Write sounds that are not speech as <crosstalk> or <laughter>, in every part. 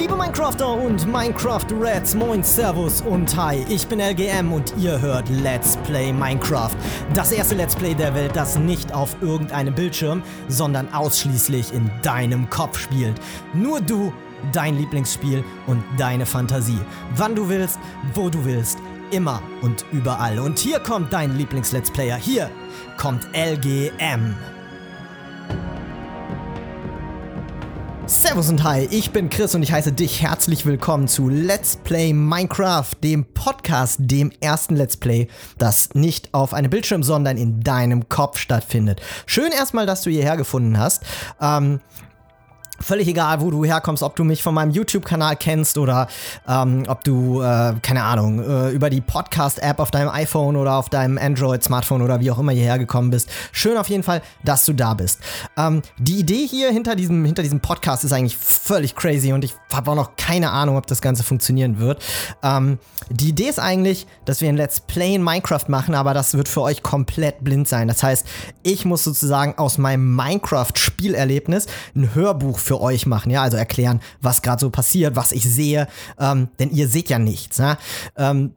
Liebe Minecrafter und Minecraft Reds, moin, Servus und Hi, ich bin LGM und ihr hört Let's Play Minecraft. Das erste Let's Play der Welt, das nicht auf irgendeinem Bildschirm, sondern ausschließlich in deinem Kopf spielt. Nur du, dein Lieblingsspiel und deine Fantasie. Wann du willst, wo du willst, immer und überall. Und hier kommt dein Lieblings-Let's Player. Hier kommt LGM. Servus und Hi, ich bin Chris und ich heiße dich herzlich willkommen zu Let's Play Minecraft, dem Podcast, dem ersten Let's Play, das nicht auf einem Bildschirm, sondern in deinem Kopf stattfindet. Schön erstmal, dass du hierher gefunden hast. Ähm, Völlig egal, wo du herkommst, ob du mich von meinem YouTube-Kanal kennst oder ähm, ob du, äh, keine Ahnung, äh, über die Podcast-App auf deinem iPhone oder auf deinem Android-Smartphone oder wie auch immer hierher gekommen bist. Schön auf jeden Fall, dass du da bist. Ähm, die Idee hier hinter diesem, hinter diesem Podcast ist eigentlich völlig crazy und ich habe auch noch keine Ahnung, ob das Ganze funktionieren wird. Ähm, die Idee ist eigentlich, dass wir ein Let's Play in Minecraft machen, aber das wird für euch komplett blind sein. Das heißt, ich muss sozusagen aus meinem Minecraft-Spielerlebnis ein Hörbuch für für euch machen, ja, also erklären, was gerade so passiert, was ich sehe, ähm, denn ihr seht ja nichts. Ja? Ähm,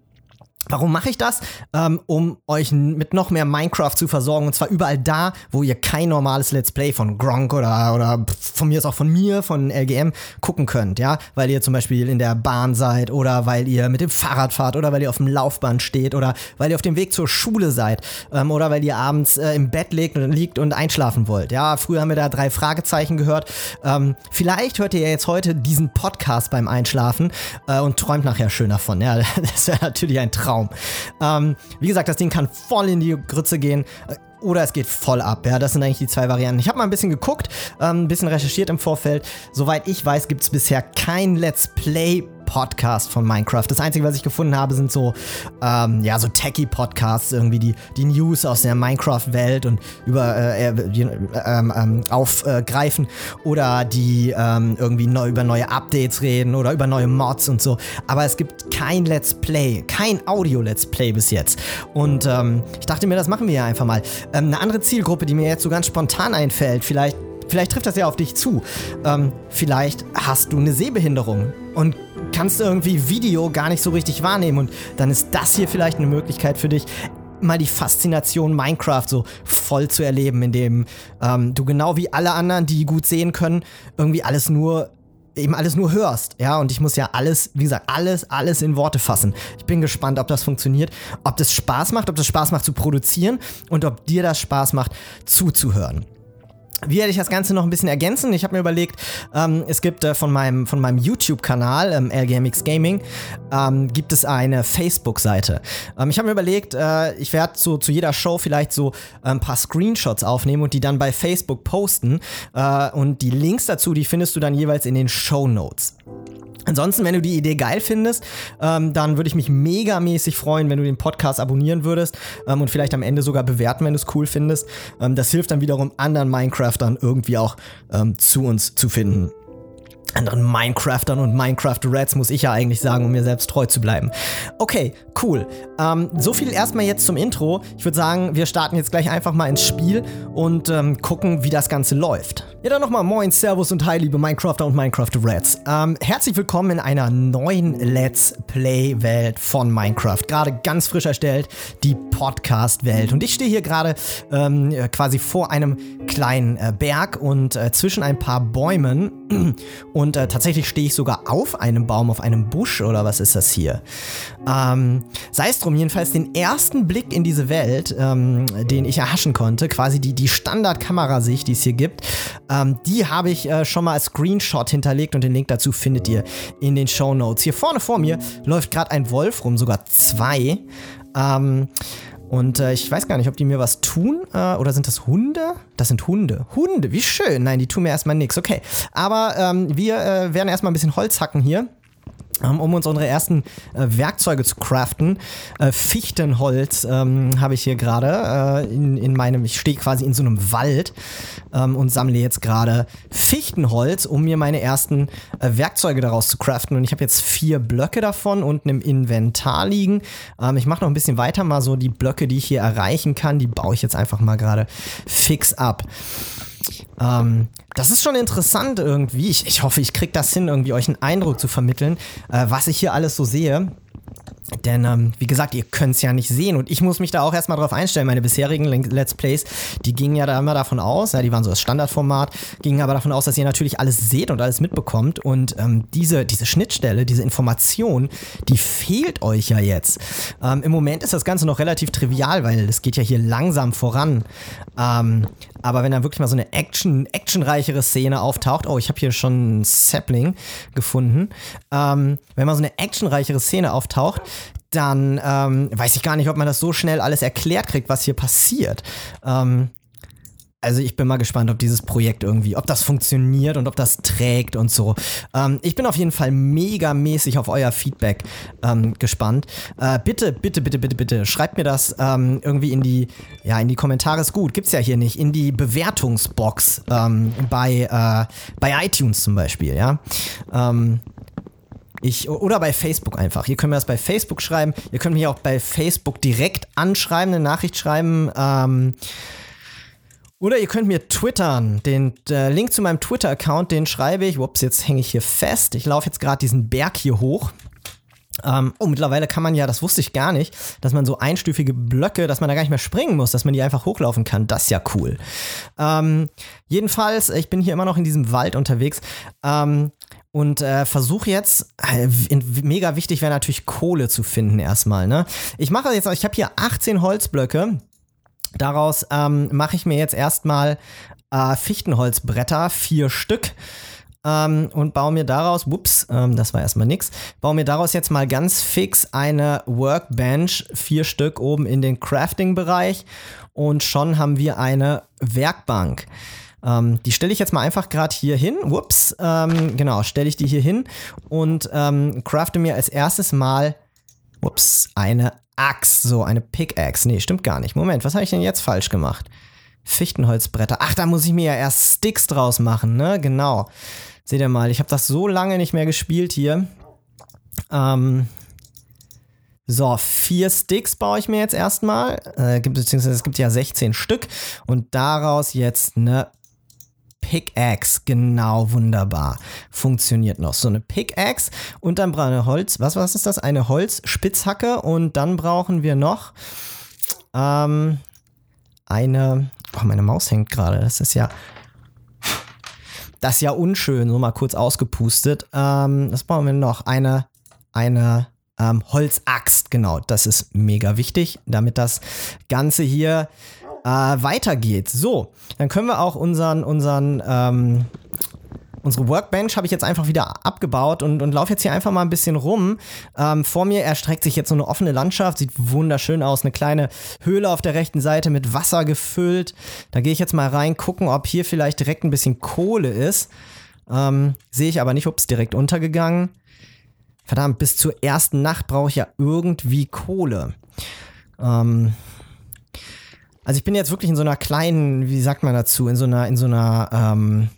Warum mache ich das? Ähm, um euch mit noch mehr Minecraft zu versorgen. Und zwar überall da, wo ihr kein normales Let's Play von Gronk oder, oder von mir ist auch von mir, von LGM, gucken könnt. Ja, weil ihr zum Beispiel in der Bahn seid oder weil ihr mit dem Fahrrad fahrt oder weil ihr auf dem Laufband steht oder weil ihr auf dem Weg zur Schule seid ähm, oder weil ihr abends äh, im Bett liegt und, liegt und einschlafen wollt. Ja, früher haben wir da drei Fragezeichen gehört. Ähm, vielleicht hört ihr ja jetzt heute diesen Podcast beim Einschlafen äh, und träumt nachher schön davon. Ja, <laughs> das wäre natürlich ein Traum. Traum. Ähm, wie gesagt, das Ding kann voll in die Grütze gehen äh, oder es geht voll ab. Ja, das sind eigentlich die zwei Varianten. Ich habe mal ein bisschen geguckt, ähm, ein bisschen recherchiert im Vorfeld. Soweit ich weiß, gibt es bisher kein Let's Play Podcast von Minecraft. Das Einzige, was ich gefunden habe, sind so, ähm, ja, so Techie-Podcasts, irgendwie die, die News aus der Minecraft-Welt und über äh, äh, ähm, aufgreifen oder die ähm, irgendwie neu, über neue Updates reden oder über neue Mods und so. Aber es gibt kein Let's Play, kein Audio-Let's Play bis jetzt. Und ähm, ich dachte mir, das machen wir ja einfach mal. Ähm, eine andere Zielgruppe, die mir jetzt so ganz spontan einfällt, vielleicht vielleicht trifft das ja auf dich zu. Ähm, vielleicht hast du eine Sehbehinderung und kannst irgendwie Video gar nicht so richtig wahrnehmen. Und dann ist das hier vielleicht eine Möglichkeit für dich, mal die Faszination Minecraft so voll zu erleben, indem ähm, du genau wie alle anderen, die gut sehen können, irgendwie alles nur eben alles nur hörst, ja, und ich muss ja alles, wie gesagt, alles, alles in Worte fassen. Ich bin gespannt, ob das funktioniert, ob das Spaß macht, ob das Spaß macht zu produzieren und ob dir das Spaß macht zuzuhören. Wie werde ich das Ganze noch ein bisschen ergänzen? Ich habe mir überlegt, ähm, es gibt äh, von meinem, von meinem YouTube-Kanal, ähm, LGMX Gaming, ähm, gibt es eine Facebook-Seite. Ähm, ich habe mir überlegt, äh, ich werde so zu jeder Show vielleicht so äh, ein paar Screenshots aufnehmen und die dann bei Facebook posten. Äh, und die Links dazu, die findest du dann jeweils in den Show Notes. Ansonsten, wenn du die Idee geil findest, ähm, dann würde ich mich megamäßig freuen, wenn du den Podcast abonnieren würdest ähm, und vielleicht am Ende sogar bewerten, wenn du es cool findest. Ähm, das hilft dann wiederum anderen Minecraftern irgendwie auch ähm, zu uns zu finden anderen Minecraftern und Minecraft Reds, muss ich ja eigentlich sagen, um mir selbst treu zu bleiben. Okay, cool. Ähm, so viel erstmal jetzt zum Intro. Ich würde sagen, wir starten jetzt gleich einfach mal ins Spiel und ähm, gucken, wie das Ganze läuft. Ja, dann nochmal Moin, Servus und Hi, liebe Minecrafter und Minecraft Reds. Ähm, herzlich willkommen in einer neuen Let's Play-Welt von Minecraft. Gerade ganz frisch erstellt, die Podcast-Welt. Und ich stehe hier gerade ähm, quasi vor einem kleinen äh, Berg und äh, zwischen ein paar Bäumen <clears throat> und äh, tatsächlich stehe ich sogar auf einem Baum, auf einem Busch oder was ist das hier? Ähm, sei es drum, jedenfalls den ersten Blick in diese Welt, ähm, den ich erhaschen konnte, quasi die, die Standard-Kamerasicht, die es hier gibt, ähm, die habe ich äh, schon mal als Screenshot hinterlegt und den Link dazu findet ihr in den Show Notes. Hier vorne vor mir läuft gerade ein Wolf rum, sogar zwei. Ähm, und äh, ich weiß gar nicht, ob die mir was tun. Äh, oder sind das Hunde? Das sind Hunde. Hunde, wie schön. Nein, die tun mir erstmal nichts. Okay. Aber ähm, wir äh, werden erstmal ein bisschen Holz hacken hier. Um uns unsere ersten äh, Werkzeuge zu craften. Äh, Fichtenholz ähm, habe ich hier gerade äh, in, in meinem, ich stehe quasi in so einem Wald ähm, und sammle jetzt gerade Fichtenholz, um mir meine ersten äh, Werkzeuge daraus zu craften. Und ich habe jetzt vier Blöcke davon unten im Inventar liegen. Ähm, ich mache noch ein bisschen weiter, mal so die Blöcke, die ich hier erreichen kann, die baue ich jetzt einfach mal gerade fix ab. Ähm, das ist schon interessant irgendwie. Ich, ich hoffe, ich kriege das hin, irgendwie euch einen Eindruck zu vermitteln, äh, was ich hier alles so sehe. Denn, ähm, wie gesagt, ihr könnt es ja nicht sehen und ich muss mich da auch erstmal drauf einstellen. Meine bisherigen Let's Plays, die gingen ja da immer davon aus, ja, die waren so das Standardformat, gingen aber davon aus, dass ihr natürlich alles seht und alles mitbekommt und ähm, diese, diese Schnittstelle, diese Information, die fehlt euch ja jetzt. Ähm, Im Moment ist das Ganze noch relativ trivial, weil es geht ja hier langsam voran. Ähm, aber wenn da wirklich mal so eine Action, actionreichere Szene auftaucht, oh, ich habe hier schon einen Sapling gefunden. Ähm, wenn mal so eine actionreichere Szene auftaucht, dann ähm, weiß ich gar nicht, ob man das so schnell alles erklärt kriegt, was hier passiert. Ähm, also ich bin mal gespannt, ob dieses Projekt irgendwie, ob das funktioniert und ob das trägt und so. Ähm, ich bin auf jeden Fall mega mäßig auf euer Feedback ähm, gespannt. Äh, bitte, bitte, bitte, bitte, bitte, schreibt mir das ähm, irgendwie in die, ja, in die Kommentare ist gut, gibt's ja hier nicht, in die Bewertungsbox ähm, bei, äh, bei iTunes zum Beispiel, ja. Ähm, ich, oder bei Facebook einfach. Ihr könnt mir das bei Facebook schreiben. Ihr könnt mich auch bei Facebook direkt anschreiben, eine Nachricht schreiben. Ähm, oder ihr könnt mir twittern. Den äh, Link zu meinem Twitter-Account, den schreibe ich. Ups, jetzt hänge ich hier fest. Ich laufe jetzt gerade diesen Berg hier hoch. Ähm, oh, mittlerweile kann man ja, das wusste ich gar nicht, dass man so einstufige Blöcke, dass man da gar nicht mehr springen muss, dass man die einfach hochlaufen kann. Das ist ja cool. Ähm, jedenfalls, ich bin hier immer noch in diesem Wald unterwegs. Ähm, und äh, versuche jetzt, äh, mega wichtig wäre natürlich Kohle zu finden erstmal. Ne? Ich mache jetzt, ich habe hier 18 Holzblöcke. Daraus ähm, mache ich mir jetzt erstmal äh, Fichtenholzbretter, vier Stück. Ähm, und baue mir daraus, whoops, ähm, das war erstmal nix, baue mir daraus jetzt mal ganz fix eine Workbench, vier Stück oben in den Crafting-Bereich und schon haben wir eine Werkbank. Ähm, die stelle ich jetzt mal einfach gerade hier hin. Whoops, ähm, genau, stelle ich die hier hin und ähm, crafte mir als erstes mal, whoops, eine Axt, so eine Pickaxe. Nee, stimmt gar nicht. Moment, was habe ich denn jetzt falsch gemacht? Fichtenholzbretter. Ach, da muss ich mir ja erst Sticks draus machen, ne? Genau. Seht ihr mal, ich habe das so lange nicht mehr gespielt hier. Ähm, so, vier Sticks baue ich mir jetzt erstmal. Äh, beziehungsweise es gibt ja 16 Stück. Und daraus jetzt eine Pickaxe, genau, wunderbar. Funktioniert noch. So eine Pickaxe und dann brauchen wir Holz. Was, was ist das? Eine Holzspitzhacke und dann brauchen wir noch ähm, eine. Oh, meine Maus hängt gerade. Das ist ja. Das ist ja unschön, so mal kurz ausgepustet. Ähm, was brauchen wir noch? Eine, eine ähm, Holzaxt, genau. Das ist mega wichtig, damit das Ganze hier äh, weitergeht. So, dann können wir auch unseren, unseren, ähm, unsere Workbench habe ich jetzt einfach wieder abgebaut und, und laufe jetzt hier einfach mal ein bisschen rum. Ähm, vor mir erstreckt sich jetzt so eine offene Landschaft, sieht wunderschön aus. Eine kleine Höhle auf der rechten Seite mit Wasser gefüllt. Da gehe ich jetzt mal rein, gucken, ob hier vielleicht direkt ein bisschen Kohle ist. Ähm, Sehe ich aber nicht, ups, direkt untergegangen. Verdammt, bis zur ersten Nacht brauche ich ja irgendwie Kohle. Ähm, also ich bin jetzt wirklich in so einer kleinen, wie sagt man dazu, in so einer, in so einer, ähm,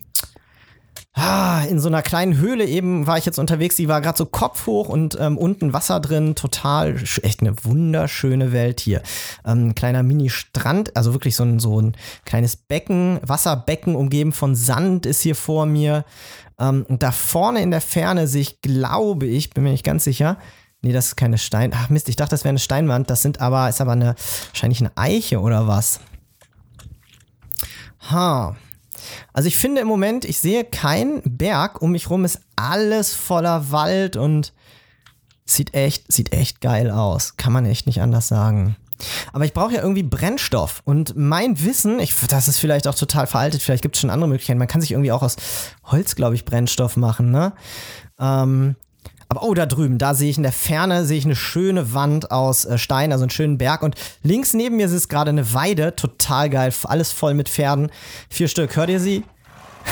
ah, in so einer kleinen Höhle eben war ich jetzt unterwegs, die war gerade so kopfhoch und ähm, unten Wasser drin, total, echt eine wunderschöne Welt hier. Ähm, kleiner Mini-Strand, also wirklich so ein, so ein kleines Becken, Wasserbecken umgeben von Sand ist hier vor mir. Ähm, und da vorne in der Ferne sehe ich, glaube ich, bin mir nicht ganz sicher, Nee, das ist keine Stein. Ach Mist, ich dachte, das wäre eine Steinwand. Das sind aber, ist aber eine, wahrscheinlich eine Eiche oder was. Ha. Also ich finde im Moment, ich sehe keinen Berg. Um mich rum ist alles voller Wald und sieht echt, sieht echt geil aus. Kann man echt nicht anders sagen. Aber ich brauche ja irgendwie Brennstoff. Und mein Wissen, ich, das ist vielleicht auch total veraltet, vielleicht gibt es schon andere Möglichkeiten. Man kann sich irgendwie auch aus Holz, glaube ich, Brennstoff machen, ne? Ähm, aber oh, da drüben, da sehe ich in der Ferne, sehe ich eine schöne Wand aus äh, Stein, also einen schönen Berg. Und links neben mir ist gerade eine Weide, total geil, alles voll mit Pferden. Vier Stück, hört ihr sie?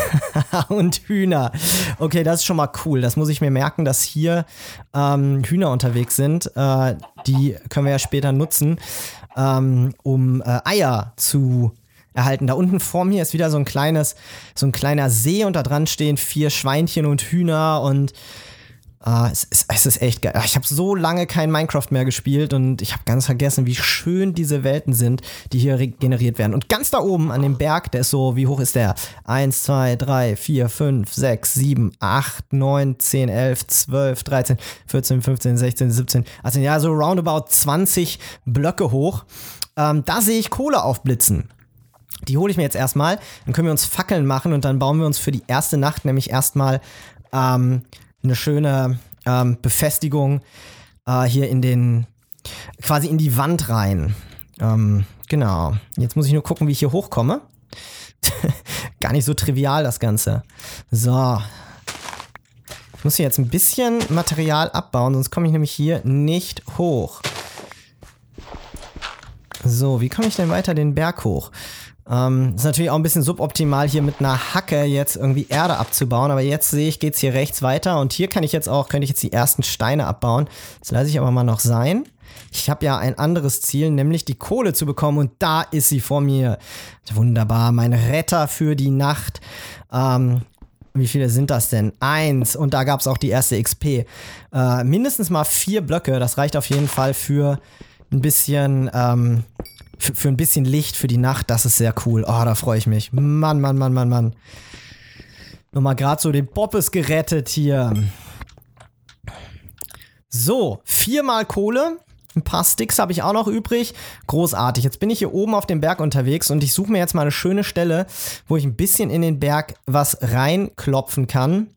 <laughs> und Hühner. Okay, das ist schon mal cool. Das muss ich mir merken, dass hier ähm, Hühner unterwegs sind. Äh, die können wir ja später nutzen, ähm, um äh, Eier zu erhalten. Da unten vor mir ist wieder so ein kleines, so ein kleiner See und da dran stehen vier Schweinchen und Hühner und Uh, es, ist, es ist echt geil. Ich habe so lange kein Minecraft mehr gespielt und ich habe ganz vergessen, wie schön diese Welten sind, die hier generiert werden. Und ganz da oben an dem Berg, der ist so, wie hoch ist der? 1, 2, 3, 4, 5, 6, 7, 8, 9, 10, 11, 12, 13, 14, 15, 16, 17, also ja, so roundabout 20 Blöcke hoch. Ähm, da sehe ich Kohle aufblitzen. Die hole ich mir jetzt erstmal. Dann können wir uns Fackeln machen und dann bauen wir uns für die erste Nacht nämlich erstmal ähm, eine schöne ähm, Befestigung äh, hier in den, quasi in die Wand rein. Ähm, genau. Jetzt muss ich nur gucken, wie ich hier hochkomme. <laughs> Gar nicht so trivial, das Ganze. So. Ich muss hier jetzt ein bisschen Material abbauen, sonst komme ich nämlich hier nicht hoch. So, wie komme ich denn weiter den Berg hoch? Ähm, ist natürlich auch ein bisschen suboptimal, hier mit einer Hacke jetzt irgendwie Erde abzubauen, aber jetzt sehe ich, geht es hier rechts weiter und hier kann ich jetzt auch, könnte ich jetzt die ersten Steine abbauen. Das lasse ich aber mal noch sein. Ich habe ja ein anderes Ziel, nämlich die Kohle zu bekommen und da ist sie vor mir. Wunderbar, mein Retter für die Nacht. Ähm, wie viele sind das denn? Eins. Und da gab es auch die erste XP. Äh, mindestens mal vier Blöcke. Das reicht auf jeden Fall für ein bisschen ähm, für, für ein bisschen Licht für die Nacht, das ist sehr cool. Oh, da freue ich mich. Mann, Mann, Mann, Mann, Mann. Nochmal gerade so den Bobbes gerettet hier. So, viermal Kohle. Ein paar Sticks habe ich auch noch übrig. Großartig. Jetzt bin ich hier oben auf dem Berg unterwegs und ich suche mir jetzt mal eine schöne Stelle, wo ich ein bisschen in den Berg was reinklopfen kann.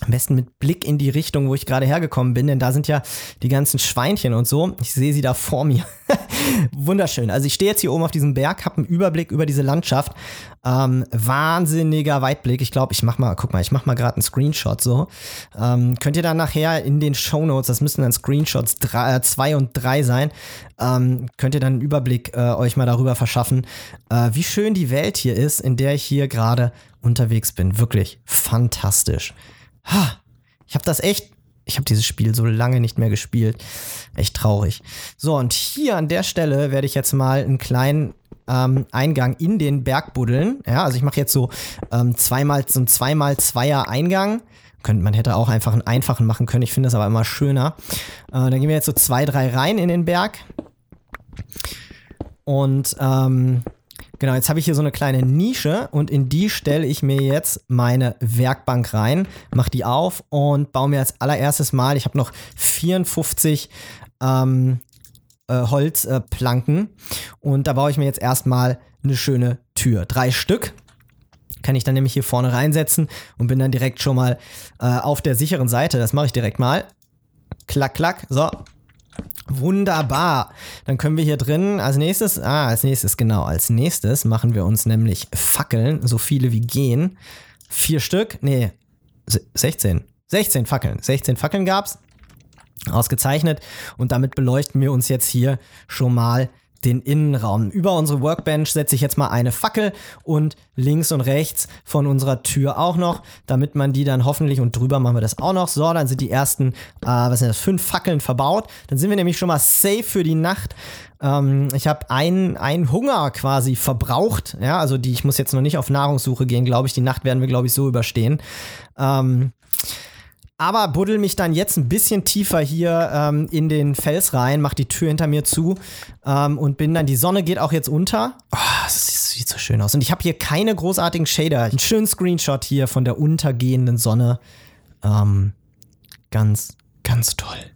Am besten mit Blick in die Richtung, wo ich gerade hergekommen bin, denn da sind ja die ganzen Schweinchen und so. Ich sehe sie da vor mir. <laughs> Wunderschön. Also ich stehe jetzt hier oben auf diesem Berg, habe einen Überblick über diese Landschaft. Ähm, wahnsinniger Weitblick. Ich glaube, ich mach mal, guck mal, ich mach mal gerade einen Screenshot so. Ähm, könnt ihr dann nachher in den Show Notes, das müssten dann Screenshots 2 äh, und 3 sein, ähm, könnt ihr dann einen Überblick äh, euch mal darüber verschaffen, äh, wie schön die Welt hier ist, in der ich hier gerade unterwegs bin. Wirklich fantastisch. Ha, ich habe das echt, ich habe dieses Spiel so lange nicht mehr gespielt. Echt traurig. So, und hier an der Stelle werde ich jetzt mal einen kleinen ähm, Eingang in den Berg buddeln. Ja, also ich mache jetzt so ähm, zweimal, so ein zweimal Zweier Eingang. Könnt, man hätte auch einfach einen einfachen machen können. Ich finde das aber immer schöner. Äh, dann gehen wir jetzt so zwei, drei rein in den Berg. Und ähm, Genau, jetzt habe ich hier so eine kleine Nische und in die stelle ich mir jetzt meine Werkbank rein, mache die auf und baue mir als allererstes Mal, ich habe noch 54 ähm, äh, Holzplanken äh, und da baue ich mir jetzt erstmal eine schöne Tür. Drei Stück kann ich dann nämlich hier vorne reinsetzen und bin dann direkt schon mal äh, auf der sicheren Seite. Das mache ich direkt mal. Klack, klack. So, Wunderbar. Dann können wir hier drin als nächstes, ah, als nächstes, genau, als nächstes machen wir uns nämlich Fackeln, so viele wie gehen. Vier Stück, nee, 16. 16 Fackeln. 16 Fackeln gab's. Ausgezeichnet. Und damit beleuchten wir uns jetzt hier schon mal den Innenraum. Über unsere Workbench setze ich jetzt mal eine Fackel und links und rechts von unserer Tür auch noch, damit man die dann hoffentlich und drüber machen wir das auch noch. So, dann sind die ersten, äh, was sind das, fünf Fackeln verbaut. Dann sind wir nämlich schon mal safe für die Nacht. Ähm, ich habe einen, einen Hunger quasi verbraucht. Ja, also die, ich muss jetzt noch nicht auf Nahrungssuche gehen, glaube ich. Die Nacht werden wir, glaube ich, so überstehen. Ähm, aber buddel mich dann jetzt ein bisschen tiefer hier ähm, in den Fels rein, mach die Tür hinter mir zu ähm, und bin dann, die Sonne geht auch jetzt unter. Oh, das sieht so schön aus. Und ich habe hier keine großartigen Shader. Einen schönen Screenshot hier von der untergehenden Sonne. Ähm, ganz, ganz toll.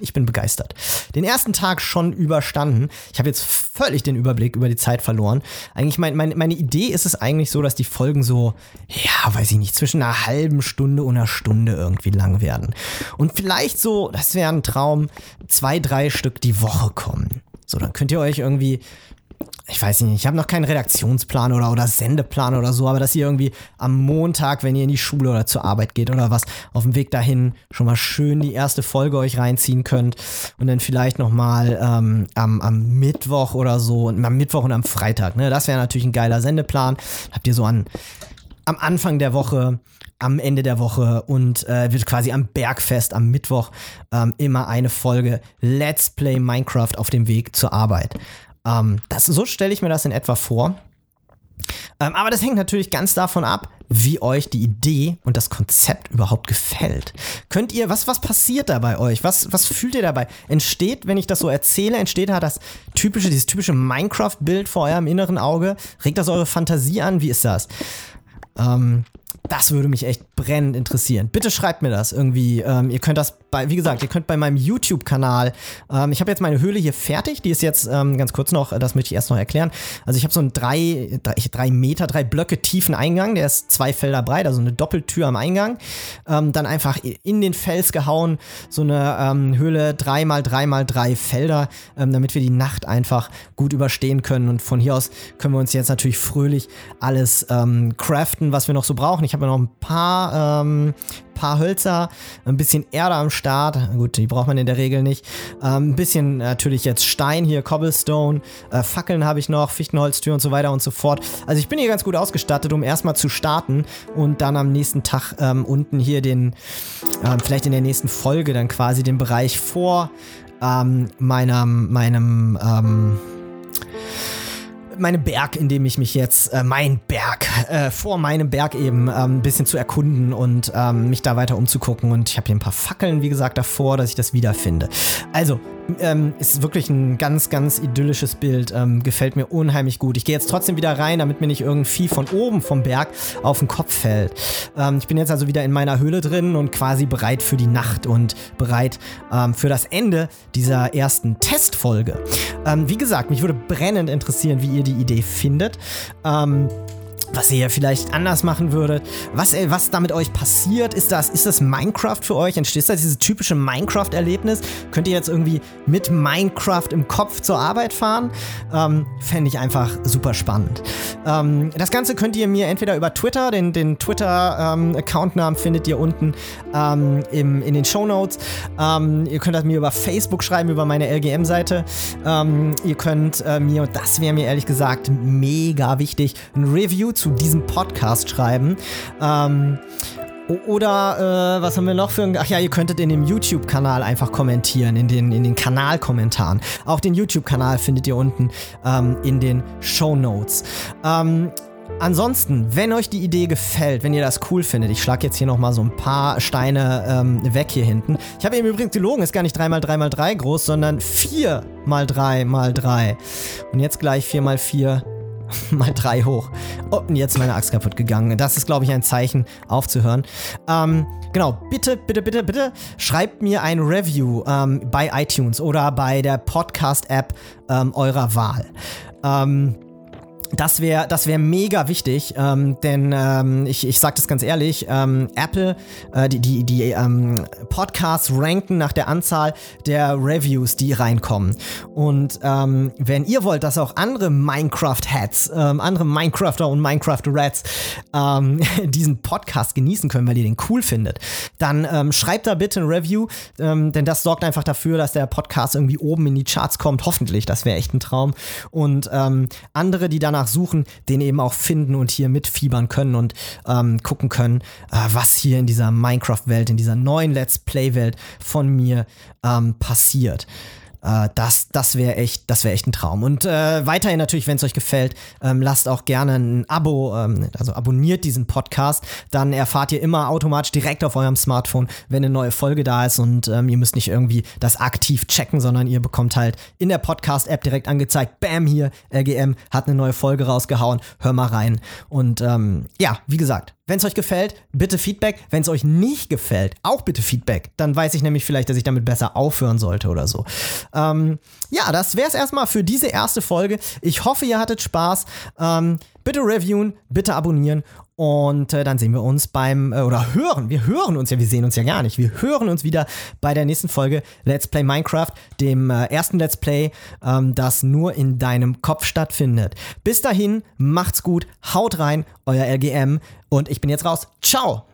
Ich bin begeistert. Den ersten Tag schon überstanden. Ich habe jetzt völlig den Überblick über die Zeit verloren. Eigentlich mein, mein, meine Idee ist es eigentlich so, dass die Folgen so, ja, weiß ich nicht, zwischen einer halben Stunde und einer Stunde irgendwie lang werden. Und vielleicht so, das wäre ein Traum, zwei, drei Stück die Woche kommen. So, dann könnt ihr euch irgendwie ich weiß nicht, ich habe noch keinen Redaktionsplan oder, oder Sendeplan oder so, aber dass ihr irgendwie am Montag, wenn ihr in die Schule oder zur Arbeit geht oder was, auf dem Weg dahin schon mal schön die erste Folge euch reinziehen könnt und dann vielleicht nochmal ähm, am, am Mittwoch oder so, und am Mittwoch und am Freitag, ne? Das wäre natürlich ein geiler Sendeplan. Habt ihr so an am Anfang der Woche am Ende der Woche und äh, wird quasi am Bergfest am Mittwoch ähm, immer eine Folge Let's Play Minecraft auf dem Weg zur Arbeit. Ähm, das, so stelle ich mir das in etwa vor. Ähm, aber das hängt natürlich ganz davon ab, wie euch die Idee und das Konzept überhaupt gefällt. Könnt ihr, was, was passiert da bei euch? Was, was fühlt ihr dabei? Entsteht, wenn ich das so erzähle, entsteht da das typische, dieses typische Minecraft-Bild vor eurem inneren Auge? Regt das eure Fantasie an? Wie ist das? Ähm, das würde mich echt brennend interessieren. Bitte schreibt mir das irgendwie. Ähm, ihr könnt das bei, wie gesagt, ihr könnt bei meinem YouTube-Kanal, ähm, ich habe jetzt meine Höhle hier fertig, die ist jetzt ähm, ganz kurz noch, das möchte ich erst noch erklären. Also ich habe so einen drei, drei, drei, Meter, drei Blöcke tiefen Eingang, der ist zwei Felder breit, also eine Doppeltür am Eingang. Ähm, dann einfach in den Fels gehauen, so eine ähm, Höhle drei mal drei mal drei Felder, ähm, damit wir die Nacht einfach gut überstehen können. Und von hier aus können wir uns jetzt natürlich fröhlich alles craften, was wir noch so brauchen. Ich habe noch ein paar paar Hölzer, ein bisschen Erde am Start. Gut, die braucht man in der Regel nicht. Ähm, ein bisschen natürlich jetzt Stein hier, Cobblestone, äh, Fackeln habe ich noch, Fichtenholztür und so weiter und so fort. Also ich bin hier ganz gut ausgestattet, um erstmal zu starten und dann am nächsten Tag ähm, unten hier den, ähm, vielleicht in der nächsten Folge dann quasi den Bereich vor ähm, meinem, meinem, ähm, meinem Berg, in dem ich mich jetzt, äh, mein Berg, äh, vor meinem Berg eben ähm, ein bisschen zu erkunden und ähm, mich da weiter umzugucken. Und ich habe hier ein paar Fackeln, wie gesagt, davor, dass ich das wiederfinde. Also, ähm, ist wirklich ein ganz, ganz idyllisches Bild. Ähm, gefällt mir unheimlich gut. Ich gehe jetzt trotzdem wieder rein, damit mir nicht irgendein Vieh von oben vom Berg auf den Kopf fällt. Ähm, ich bin jetzt also wieder in meiner Höhle drin und quasi bereit für die Nacht und bereit ähm, für das Ende dieser ersten Testfolge. Ähm, wie gesagt, mich würde brennend interessieren, wie ihr die Idee findet. Was ihr vielleicht anders machen würdet, was, äh, was da mit euch passiert. Ist das, ist das Minecraft für euch? Entsteht da dieses typische Minecraft-Erlebnis? Könnt ihr jetzt irgendwie mit Minecraft im Kopf zur Arbeit fahren? Ähm, Fände ich einfach super spannend. Ähm, das Ganze könnt ihr mir entweder über Twitter, den, den Twitter-Accountnamen ähm, findet ihr unten ähm, im, in den Show Notes. Ähm, ihr könnt das mir über Facebook schreiben, über meine LGM-Seite. Ähm, ihr könnt äh, mir, und das wäre mir ehrlich gesagt mega wichtig, ein Review zu zu diesem Podcast schreiben. Ähm, oder äh, was haben wir noch für ein. Ach ja, ihr könntet in dem YouTube-Kanal einfach kommentieren, in den, in den Kanalkommentaren. Auch den YouTube-Kanal findet ihr unten ähm, in den Show Notes. Ähm, Ansonsten, wenn euch die Idee gefällt, wenn ihr das cool findet, ich schlage jetzt hier nochmal so ein paar Steine ähm, weg hier hinten. Ich habe eben übrigens gelogen, ist gar nicht 3x3x3 groß, sondern 4x3x3. Und jetzt gleich 4x4 <laughs> mal drei hoch. Oh, und jetzt meine Axt kaputt gegangen. Das ist, glaube ich, ein Zeichen, aufzuhören. Ähm, genau, bitte, bitte, bitte, bitte schreibt mir ein Review ähm, bei iTunes oder bei der Podcast-App ähm, eurer Wahl. Ähm, das wäre das wär mega wichtig, ähm, denn ähm, ich, ich sage das ganz ehrlich, ähm, Apple, äh, die, die, die ähm, Podcasts ranken nach der Anzahl der Reviews, die reinkommen. Und ähm, wenn ihr wollt, dass auch andere Minecraft-Hats, ähm, andere Minecrafter und Minecraft-Rats ähm, <laughs> diesen Podcast genießen können, weil ihr den cool findet, dann ähm, schreibt da bitte ein Review, ähm, denn das sorgt einfach dafür, dass der Podcast irgendwie oben in die Charts kommt. Hoffentlich, das wäre echt ein Traum. Und ähm, andere, die danach danach suchen, den eben auch finden und hier mitfiebern können und ähm, gucken können, äh, was hier in dieser Minecraft-Welt, in dieser neuen Let's Play-Welt von mir ähm, passiert. Äh, das das wäre echt, das wäre echt ein Traum. Und äh, weiterhin natürlich, wenn es euch gefällt, ähm, lasst auch gerne ein Abo, ähm, also abonniert diesen Podcast. Dann erfahrt ihr immer automatisch direkt auf eurem Smartphone, wenn eine neue Folge da ist und ähm, ihr müsst nicht irgendwie das aktiv checken, sondern ihr bekommt halt in der Podcast-App direkt angezeigt, bam, hier, LGM hat eine neue Folge rausgehauen, hör mal rein. Und ähm, ja, wie gesagt, wenn es euch gefällt, bitte Feedback. Wenn es euch nicht gefällt, auch bitte Feedback. Dann weiß ich nämlich vielleicht, dass ich damit besser aufhören sollte oder so. Ähm, ja, das wäre es erstmal für diese erste Folge. Ich hoffe, ihr hattet Spaß. Ähm, bitte reviewen, bitte abonnieren und äh, dann sehen wir uns beim, äh, oder hören, wir hören uns ja, wir sehen uns ja gar nicht. Wir hören uns wieder bei der nächsten Folge Let's Play Minecraft, dem äh, ersten Let's Play, ähm, das nur in deinem Kopf stattfindet. Bis dahin, macht's gut, haut rein, euer LGM und ich bin jetzt raus. Ciao!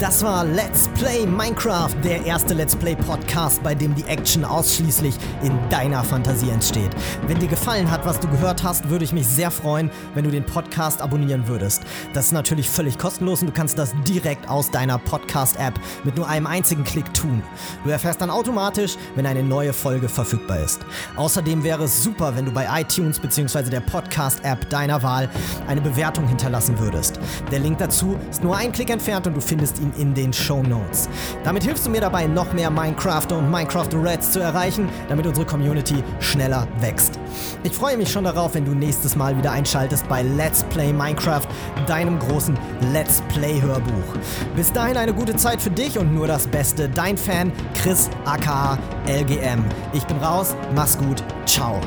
Das war Let's Play Minecraft, der erste Let's Play Podcast, bei dem die Action ausschließlich in deiner Fantasie entsteht. Wenn dir gefallen hat, was du gehört hast, würde ich mich sehr freuen, wenn du den Podcast abonnieren würdest. Das ist natürlich völlig kostenlos und du kannst das direkt aus deiner Podcast-App mit nur einem einzigen Klick tun. Du erfährst dann automatisch, wenn eine neue Folge verfügbar ist. Außerdem wäre es super, wenn du bei iTunes bzw. der Podcast-App deiner Wahl eine Bewertung hinterlassen würdest. Der Link dazu ist nur ein Klick entfernt und du findest ihn in den Show Notes. Damit hilfst du mir dabei, noch mehr Minecrafter und Minecraft Reds zu erreichen, damit unsere Community schneller wächst. Ich freue mich schon darauf, wenn du nächstes Mal wieder einschaltest bei Let's Play Minecraft, deinem großen Let's Play Hörbuch. Bis dahin eine gute Zeit für dich und nur das Beste. Dein Fan Chris aka LGM. Ich bin raus, mach's gut, ciao.